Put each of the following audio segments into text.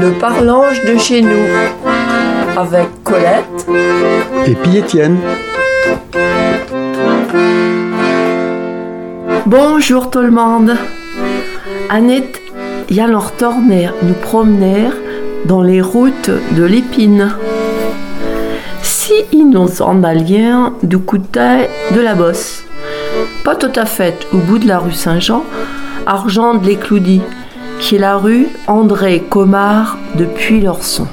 Le parlange de chez nous avec Colette et puis Étienne. Bonjour tout le monde. Annette y allons retourner nous promener dans les routes de l'épine. Si en allions du côté de la Bosse, pas tout à fait au bout de la rue Saint-Jean, argent de l'Écloudie, qui est la rue André Comard depuis l'Orson.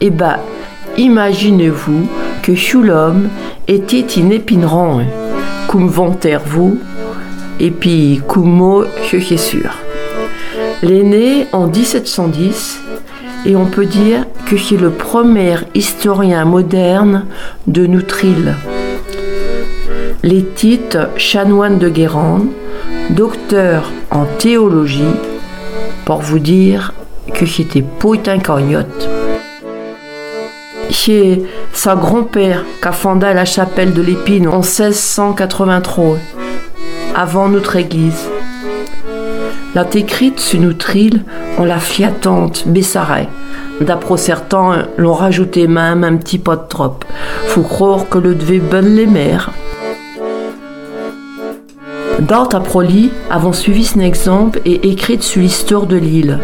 Eh ben, imaginez-vous que Choulhomme était une épineron, comme vous et puis comme moi, je suis sûr. L'aîné en 1710 et on peut dire que c'est le premier historien moderne de Noutril. Les titres chanoine de Guérande, docteur en théologie, pour vous dire que c'était un cagnotte. C'est sa grand-père qui a fondé la chapelle de l'Épine en 1683, avant notre église. La écrite sur notre île en la fiatante Bessaret. D'après certains, l'ont rajouté même un petit pot de trop. Faut croire que le devait bonne les mères. D'autres proli avons suivi cet exemple et écrit sur l'histoire de l'île.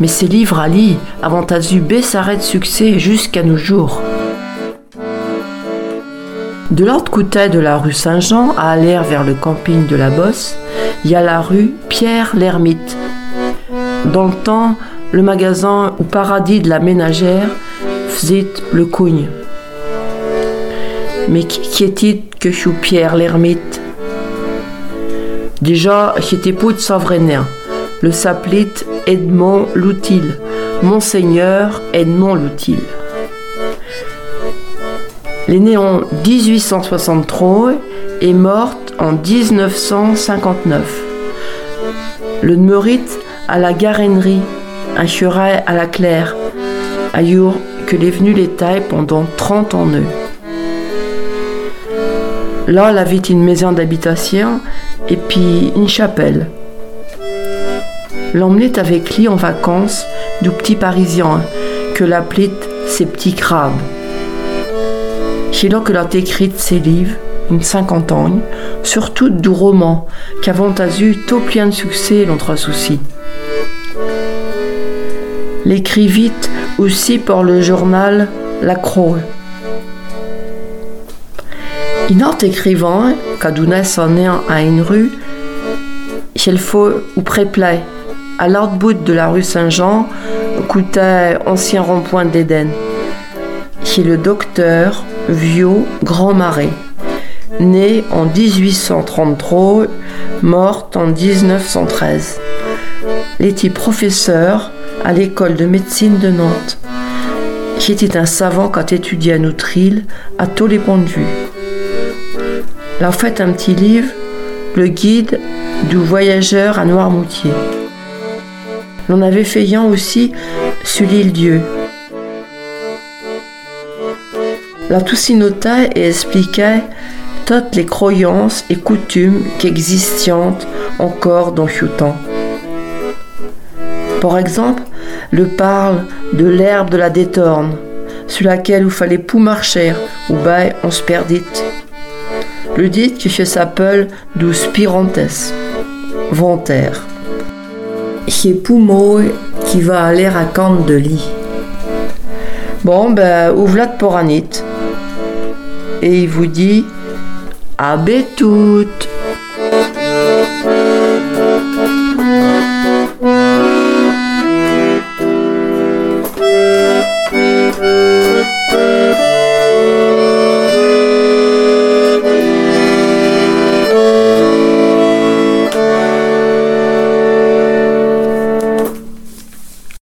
Mais ces livres à lire avant à s'arrêtent de succès jusqu'à nos jours. De l'autre côté de la rue Saint-Jean, à aller vers le camping de la Bosse, il y a la rue Pierre l'Ermite. Dans le temps, le magasin ou paradis de la ménagère faisait le cougne. Mais qui est-il que chou Pierre l'Ermite? Déjà, j'étais de Savrenin. Le s'appelait Edmond Loutil. Monseigneur Edmond Loutil. Il est né en 1863 et morte en 1959. Le mérite à la garennerie, un cherai à la claire, ailleurs que les venus tailles pendant 30 ans. Là, elle avait une maison d'habitation et puis une chapelle. L'emmenait avec lui en vacances du petit parisien que l'appelait ses petits crabes. C'est là que l'ont écrit ses livres, une cinquantaine, surtout du roman, qu'avant eu tout plein de succès l'entre souci. L'écrivit aussi pour le journal La Croix. Autre écrivain, Cadounès s'en est à une rue, faut ou préplay, à l'autre bout de la rue Saint-Jean, coûtait ancien rond-point d'Éden. Chez le docteur Vieux Grand Marais, né en 1833, mort en 1913. Il était professeur à l'école de médecine de Nantes. Il était un savant qui a étudié à notre île à tous les. Il a fait un petit livre, Le guide du voyageur à Noirmoutier. L'on avait fait un aussi sur l'île Dieu. La tout notait et expliquait toutes les croyances et coutumes qui encore dans temps. Par exemple, le parle de l'herbe de la détorne, sur laquelle il fallait pou marcher, ou bien on se perdit le dit que s'appelle du spirantes, Voltaire. C'est Poumo qui va aller à Camp de lit. Bon, ben, ouvlat pour Anit. Et il vous dit, à toutes